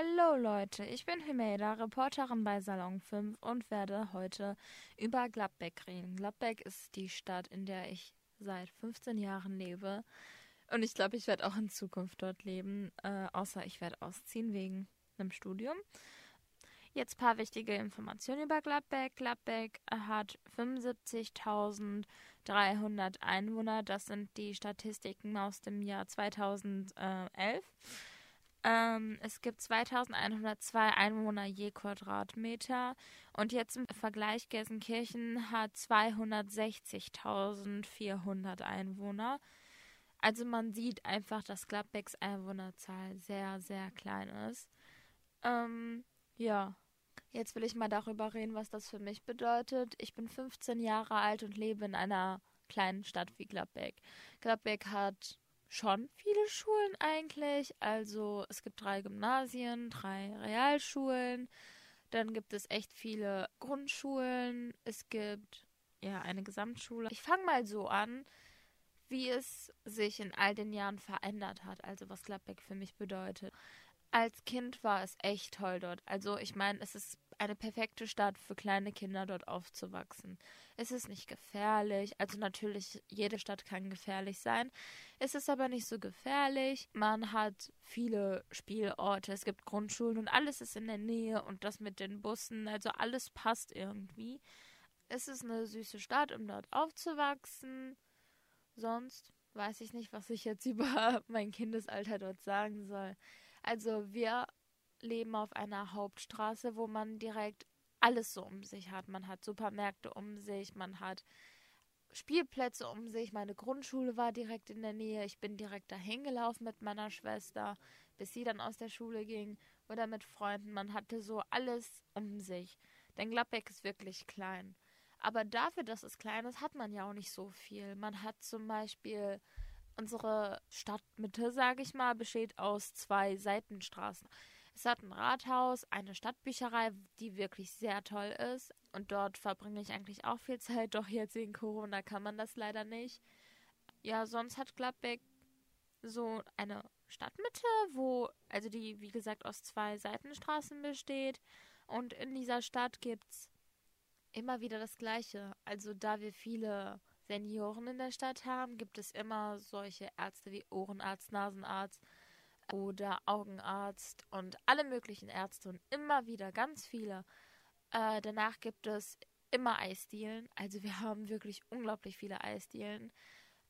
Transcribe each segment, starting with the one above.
Hallo Leute, ich bin Himeida, Reporterin bei Salon 5 und werde heute über Gladbeck reden. Gladbeck ist die Stadt, in der ich seit 15 Jahren lebe. Und ich glaube, ich werde auch in Zukunft dort leben, äh, außer ich werde ausziehen wegen einem Studium. Jetzt paar wichtige Informationen über Gladbeck. Gladbeck hat 75.300 Einwohner. Das sind die Statistiken aus dem Jahr 2011. Ähm, es gibt 2102 Einwohner je Quadratmeter. Und jetzt im Vergleich, Gelsenkirchen hat 260.400 Einwohner. Also man sieht einfach, dass Gladbecks Einwohnerzahl sehr, sehr klein ist. Ähm, ja. Jetzt will ich mal darüber reden, was das für mich bedeutet. Ich bin 15 Jahre alt und lebe in einer kleinen Stadt wie Gladbeck. Gladbeck hat schon viele Schulen eigentlich. Also es gibt drei Gymnasien, drei Realschulen. Dann gibt es echt viele Grundschulen. Es gibt ja eine Gesamtschule. Ich fange mal so an, wie es sich in all den Jahren verändert hat. Also was Gladbeck für mich bedeutet als Kind war es echt toll dort. Also ich meine, es ist eine perfekte Stadt für kleine Kinder dort aufzuwachsen. Es ist nicht gefährlich. Also natürlich, jede Stadt kann gefährlich sein. Es ist aber nicht so gefährlich. Man hat viele Spielorte. Es gibt Grundschulen und alles ist in der Nähe und das mit den Bussen. Also alles passt irgendwie. Es ist eine süße Stadt, um dort aufzuwachsen. Sonst weiß ich nicht, was ich jetzt über mein Kindesalter dort sagen soll. Also wir leben auf einer Hauptstraße, wo man direkt alles so um sich hat. Man hat Supermärkte um sich, man hat Spielplätze um sich. Meine Grundschule war direkt in der Nähe. Ich bin direkt dahin gelaufen mit meiner Schwester, bis sie dann aus der Schule ging oder mit Freunden. Man hatte so alles um sich. Denn Gladbeck ist wirklich klein. Aber dafür, dass es klein ist, hat man ja auch nicht so viel. Man hat zum Beispiel Unsere Stadtmitte, sage ich mal, besteht aus zwei Seitenstraßen. Es hat ein Rathaus, eine Stadtbücherei, die wirklich sehr toll ist. Und dort verbringe ich eigentlich auch viel Zeit. Doch jetzt wegen Corona kann man das leider nicht. Ja, sonst hat Gladbeck so eine Stadtmitte, wo, also die, wie gesagt, aus zwei Seitenstraßen besteht. Und in dieser Stadt gibt es immer wieder das Gleiche. Also da wir viele Senioren in der Stadt haben, gibt es immer solche Ärzte wie Ohrenarzt, Nasenarzt oder Augenarzt und alle möglichen Ärzte und immer wieder ganz viele. Äh, danach gibt es immer Eisdielen. Also wir haben wirklich unglaublich viele Eisdielen.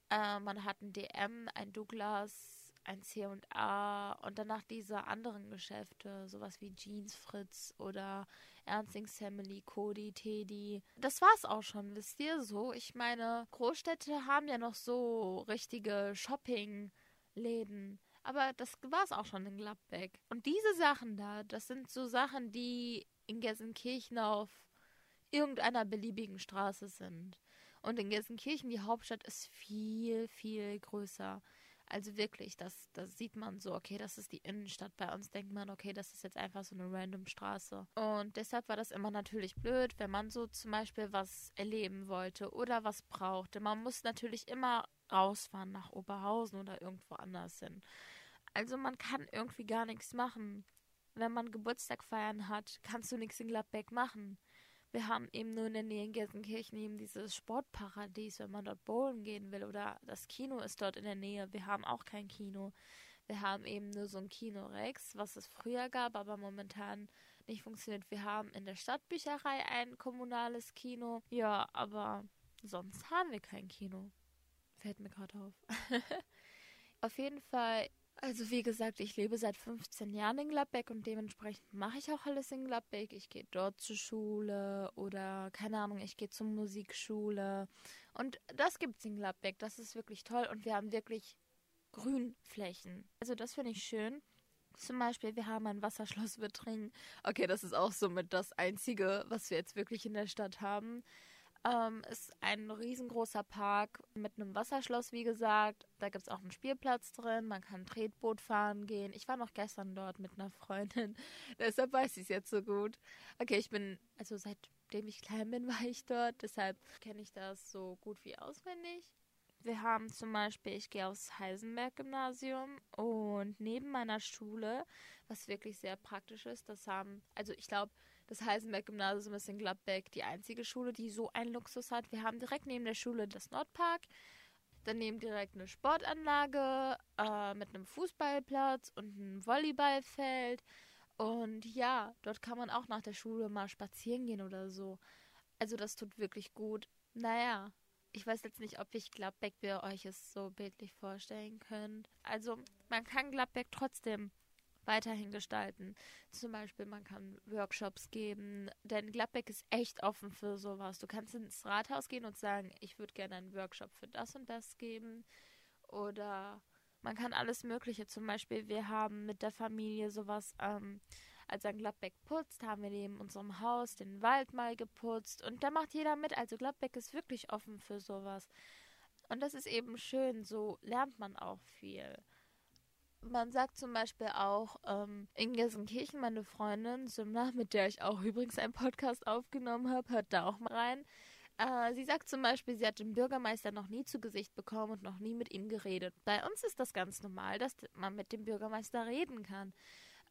Äh, man hat ein DM, ein Douglas, ein C&A und danach diese anderen Geschäfte, sowas wie Jeans Fritz oder Ernstings Family, Cody, Teddy. Das war's auch schon, wisst ihr so? Ich meine, Großstädte haben ja noch so richtige Shopping-Läden. Aber das war's auch schon in Gladbeck. Und diese Sachen da, das sind so Sachen, die in Gelsenkirchen auf irgendeiner beliebigen Straße sind. Und in Gelsenkirchen, die Hauptstadt, ist viel, viel größer. Also wirklich, das, das sieht man so, okay, das ist die Innenstadt. Bei uns denkt man, okay, das ist jetzt einfach so eine random Straße. Und deshalb war das immer natürlich blöd, wenn man so zum Beispiel was erleben wollte oder was brauchte. Man muss natürlich immer rausfahren nach Oberhausen oder irgendwo anders hin. Also man kann irgendwie gar nichts machen. Wenn man Geburtstag feiern hat, kannst du nichts in Gladbeck machen. Wir haben eben nur in der Nähe in Gelsenkirchen eben dieses Sportparadies, wenn man dort bowlen gehen will. Oder das Kino ist dort in der Nähe. Wir haben auch kein Kino. Wir haben eben nur so ein Kino Rex, was es früher gab, aber momentan nicht funktioniert. Wir haben in der Stadtbücherei ein kommunales Kino. Ja, aber sonst haben wir kein Kino. Fällt mir gerade auf. auf jeden Fall also wie gesagt, ich lebe seit 15 Jahren in Gladbeck und dementsprechend mache ich auch alles in Gladbeck. Ich gehe dort zur Schule oder keine Ahnung, ich gehe zur Musikschule. Und das gibt es in Gladbeck. Das ist wirklich toll und wir haben wirklich Grünflächen. Also das finde ich schön. Zum Beispiel, wir haben ein Wasserschloss Wittringen. Okay, das ist auch somit das Einzige, was wir jetzt wirklich in der Stadt haben. Ähm, ist ein riesengroßer Park mit einem Wasserschloss, wie gesagt. Da gibt es auch einen Spielplatz drin. Man kann Tretboot fahren gehen. Ich war noch gestern dort mit einer Freundin. deshalb weiß ich es jetzt so gut. Okay, ich bin, also seitdem ich klein bin, war ich dort. Deshalb kenne ich das so gut wie auswendig. wir haben zum Beispiel, ich gehe aufs Heisenberg-Gymnasium und neben meiner Schule, was wirklich sehr praktisch ist, das haben, also ich glaube, das Heisenberg-Gymnasium ist in Gladbeck die einzige Schule, die so einen Luxus hat. Wir haben direkt neben der Schule das Nordpark, daneben direkt eine Sportanlage äh, mit einem Fußballplatz und einem Volleyballfeld. Und ja, dort kann man auch nach der Schule mal spazieren gehen oder so. Also das tut wirklich gut. Naja, ich weiß jetzt nicht, ob ich Gladbeck, wie ihr euch es so bildlich vorstellen könnt. Also man kann Gladbeck trotzdem weiterhin gestalten. Zum Beispiel, man kann Workshops geben, denn Gladbeck ist echt offen für sowas. Du kannst ins Rathaus gehen und sagen, ich würde gerne einen Workshop für das und das geben. Oder man kann alles Mögliche. Zum Beispiel, wir haben mit der Familie sowas, ähm, als er Gladbeck putzt, haben wir neben unserem Haus den Wald mal geputzt. Und da macht jeder mit. Also Gladbeck ist wirklich offen für sowas. Und das ist eben schön. So lernt man auch viel man sagt zum Beispiel auch ähm, in Gelsenkirchen, meine Freundin Simna, mit der ich auch übrigens einen Podcast aufgenommen habe, hört da auch mal rein. Äh, sie sagt zum Beispiel, sie hat den Bürgermeister noch nie zu Gesicht bekommen und noch nie mit ihm geredet. Bei uns ist das ganz normal, dass man mit dem Bürgermeister reden kann.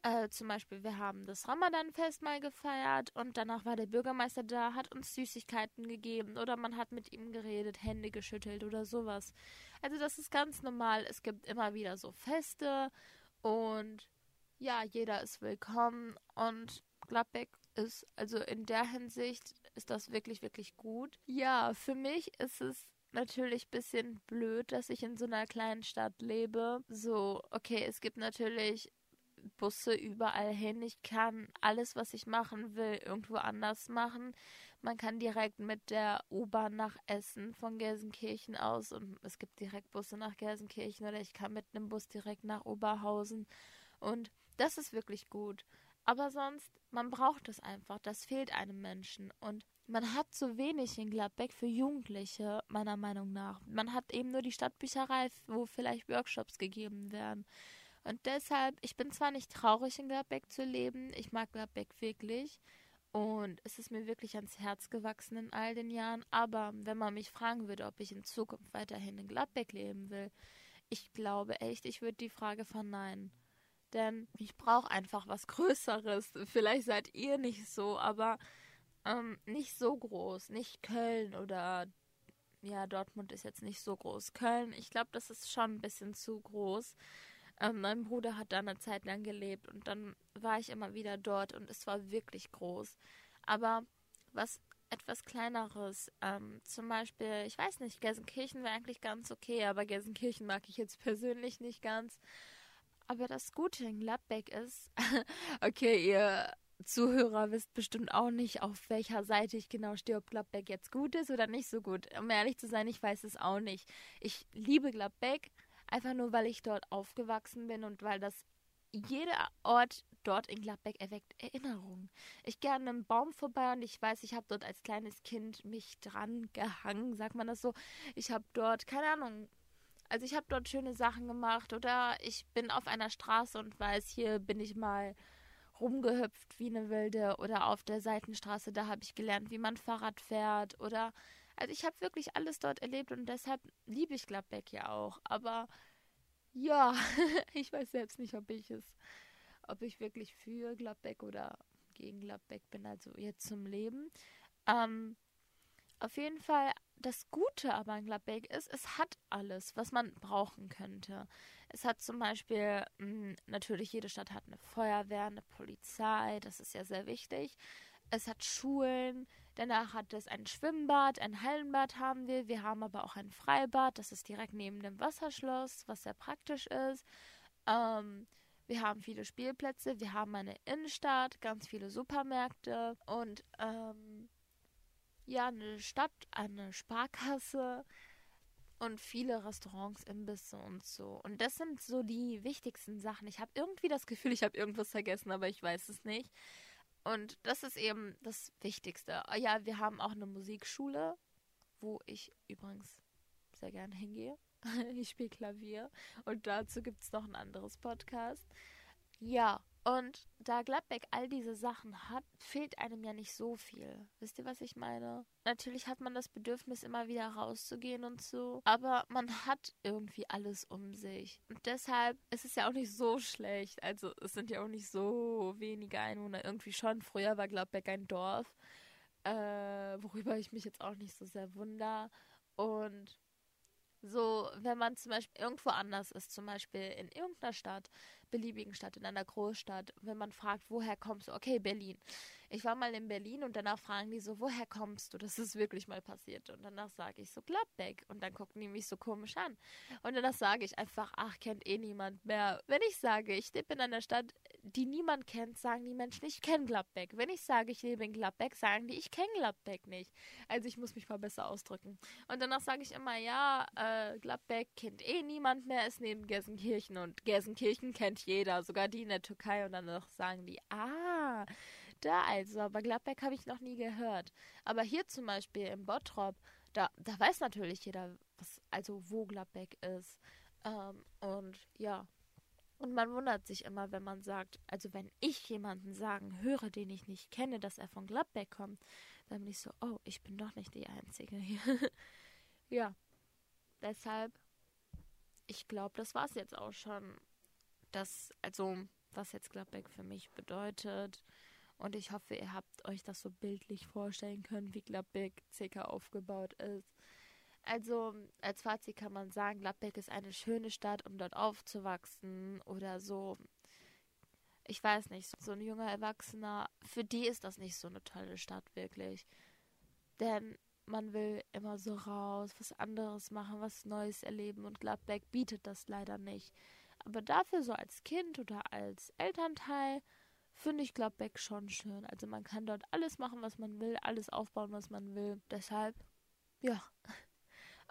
Äh, zum Beispiel, wir haben das Ramadan-Fest mal gefeiert und danach war der Bürgermeister da, hat uns Süßigkeiten gegeben oder man hat mit ihm geredet, Hände geschüttelt oder sowas. Also das ist ganz normal. Es gibt immer wieder so Feste und ja, jeder ist willkommen und Gladbeck ist, also in der Hinsicht ist das wirklich, wirklich gut. Ja, für mich ist es natürlich ein bisschen blöd, dass ich in so einer kleinen Stadt lebe. So, okay, es gibt natürlich Busse überall hin. Ich kann alles, was ich machen will, irgendwo anders machen. Man kann direkt mit der U-Bahn nach Essen von Gelsenkirchen aus und es gibt direkt Busse nach Gelsenkirchen oder ich kann mit einem Bus direkt nach Oberhausen. Und das ist wirklich gut. Aber sonst, man braucht es einfach. Das fehlt einem Menschen. Und man hat zu wenig in Gladbeck für Jugendliche, meiner Meinung nach. Man hat eben nur die Stadtbücherei, wo vielleicht Workshops gegeben werden. Und deshalb, ich bin zwar nicht traurig, in Gladbeck zu leben, ich mag Gladbeck wirklich. Und es ist mir wirklich ans Herz gewachsen in all den Jahren. Aber wenn man mich fragen würde, ob ich in Zukunft weiterhin in Gladbeck leben will, ich glaube echt, ich würde die Frage verneinen. Denn ich brauche einfach was Größeres. Vielleicht seid ihr nicht so, aber ähm, nicht so groß. Nicht Köln oder ja, Dortmund ist jetzt nicht so groß. Köln, ich glaube, das ist schon ein bisschen zu groß. Ähm, mein Bruder hat da eine Zeit lang gelebt und dann war ich immer wieder dort und es war wirklich groß. Aber was etwas kleineres, ähm, zum Beispiel, ich weiß nicht, Gelsenkirchen wäre eigentlich ganz okay, aber Gelsenkirchen mag ich jetzt persönlich nicht ganz. Aber das Gute in Gladbeck ist, okay, ihr Zuhörer wisst bestimmt auch nicht, auf welcher Seite ich genau stehe, ob Gladbeck jetzt gut ist oder nicht so gut. Um ehrlich zu sein, ich weiß es auch nicht. Ich liebe Gladbeck, Einfach nur, weil ich dort aufgewachsen bin und weil das jeder Ort dort in Gladbeck erweckt Erinnerungen. Ich gehe an einem Baum vorbei und ich weiß, ich habe dort als kleines Kind mich dran gehangen, sagt man das so. Ich habe dort, keine Ahnung, also ich habe dort schöne Sachen gemacht oder ich bin auf einer Straße und weiß, hier bin ich mal rumgehüpft wie eine Wilde oder auf der Seitenstraße, da habe ich gelernt, wie man Fahrrad fährt oder also ich habe wirklich alles dort erlebt und deshalb liebe ich Gladbeck ja auch. Aber ja, ich weiß selbst nicht, ob ich es, ob ich wirklich für Gladbeck oder gegen Gladbeck bin, also jetzt zum Leben. Ähm, auf jeden Fall, das Gute aber an Gladbeck ist, es hat alles, was man brauchen könnte. Es hat zum Beispiel, mh, hm, natürlich jede Stadt hat eine Feuerwehr, eine Polizei, das ist ja sehr wichtig. Es hat Schulen, danach hat es ein Schwimmbad, ein Hallenbad haben wir. Wir haben aber auch ein Freibad, das ist direkt neben dem Wasserschloss, was sehr praktisch ist. Ähm, wir haben viele Spielplätze, wir haben eine Innenstadt, ganz viele Supermärkte und ähm, ja, eine Stadt, eine Sparkasse und viele Restaurants, Imbisse und so. Und das sind so die wichtigsten Sachen. Ich habe irgendwie das Gefühl, ich habe irgendwas vergessen, aber ich weiß es nicht. Und das ist eben das Wichtigste. Ah ja, wir haben auch eine Musikschule, wo ich übrigens sehr gerne hingehe. ich spiele Klavier und dazu gibt es noch ein anderes Podcast. Ja, Und da Gladbeck all diese Sachen hat, fehlt einem ja nicht so viel. Wisst ihr, was ich meine? Natürlich hat man das Bedürfnis, immer wieder rauszugehen und so. Aber man hat irgendwie alles um sich. Und deshalb ist es ja auch nicht so schlecht. Also es sind ja auch nicht so wenige Einwohner. Irgendwie schon. Früher war Gladbeck ein Dorf. Äh, worüber ich mich jetzt auch nicht so sehr wundere. Und so, wenn man zum Beispiel irgendwo anders ist, zum Beispiel in irgendeiner Stadt, beliebigen Stadt, in einer Großstadt, wenn man fragt, woher kommst du? Okay, Berlin. Ich war mal in Berlin und danach fragen die so, woher kommst du? Das ist wirklich mal passiert. Und danach sage ich so, Gladbeck. Und dann gucken die mich so komisch an. Und danach sage ich einfach, ach, kennt eh niemand mehr. Wenn ich sage, ich lebe in einer Stadt, die niemand kennt, sagen die Menschen, ich kenne Gladbeck. Wenn ich sage, ich lebe in Gladbeck, sagen die, ich kenne Gladbeck nicht. Also ich muss mich mal besser ausdrücken. Und danach sage ich immer, ja, äh, Gladbeck kennt eh niemand mehr, ist neben Gelsenkirchen. Und Gelsenkirchen kennt jeder, sogar die in der Türkei. Und danach sagen die, ah, da also, aber Gladbeck habe ich noch nie gehört. Aber hier zum Beispiel im Bottrop, da, da weiß natürlich jeder, was, also wo Gladbeck ist. Ähm, und ja. Und man wundert sich immer, wenn man sagt, also wenn ich jemanden sagen höre, den ich nicht kenne, dass er von Gladbeck kommt, dann bin ich so, oh, ich bin doch nicht die Einzige hier. ja. Deshalb, ich glaube, das war es jetzt auch schon. Das, also, was jetzt Gladbeck für mich bedeutet. Und ich hoffe, ihr habt euch das so bildlich vorstellen können, wie Gladbeck circa aufgebaut ist. Also als Fazit kann man sagen, Gladbeck ist eine schöne Stadt, um dort aufzuwachsen oder so. Ich weiß nicht, so ein junger Erwachsener, für die ist das nicht so eine tolle Stadt wirklich. Denn man will immer so raus, was anderes machen, was Neues erleben und Gladbeck bietet das leider nicht. Aber dafür so als Kind oder als Elternteil finde ich Gladbeck schon schön. Also man kann dort alles machen, was man will, alles aufbauen, was man will. Deshalb, ja.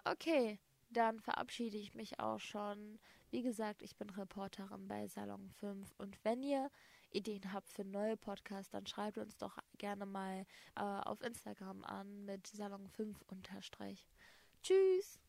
Okay, dann verabschiede ich mich auch schon. Wie gesagt, ich bin Reporterin bei Salon 5 und wenn ihr Ideen habt für neue Podcasts, dann schreibt uns doch gerne mal äh, auf Instagram an mit Salon 5 unterstrich. Tschüss!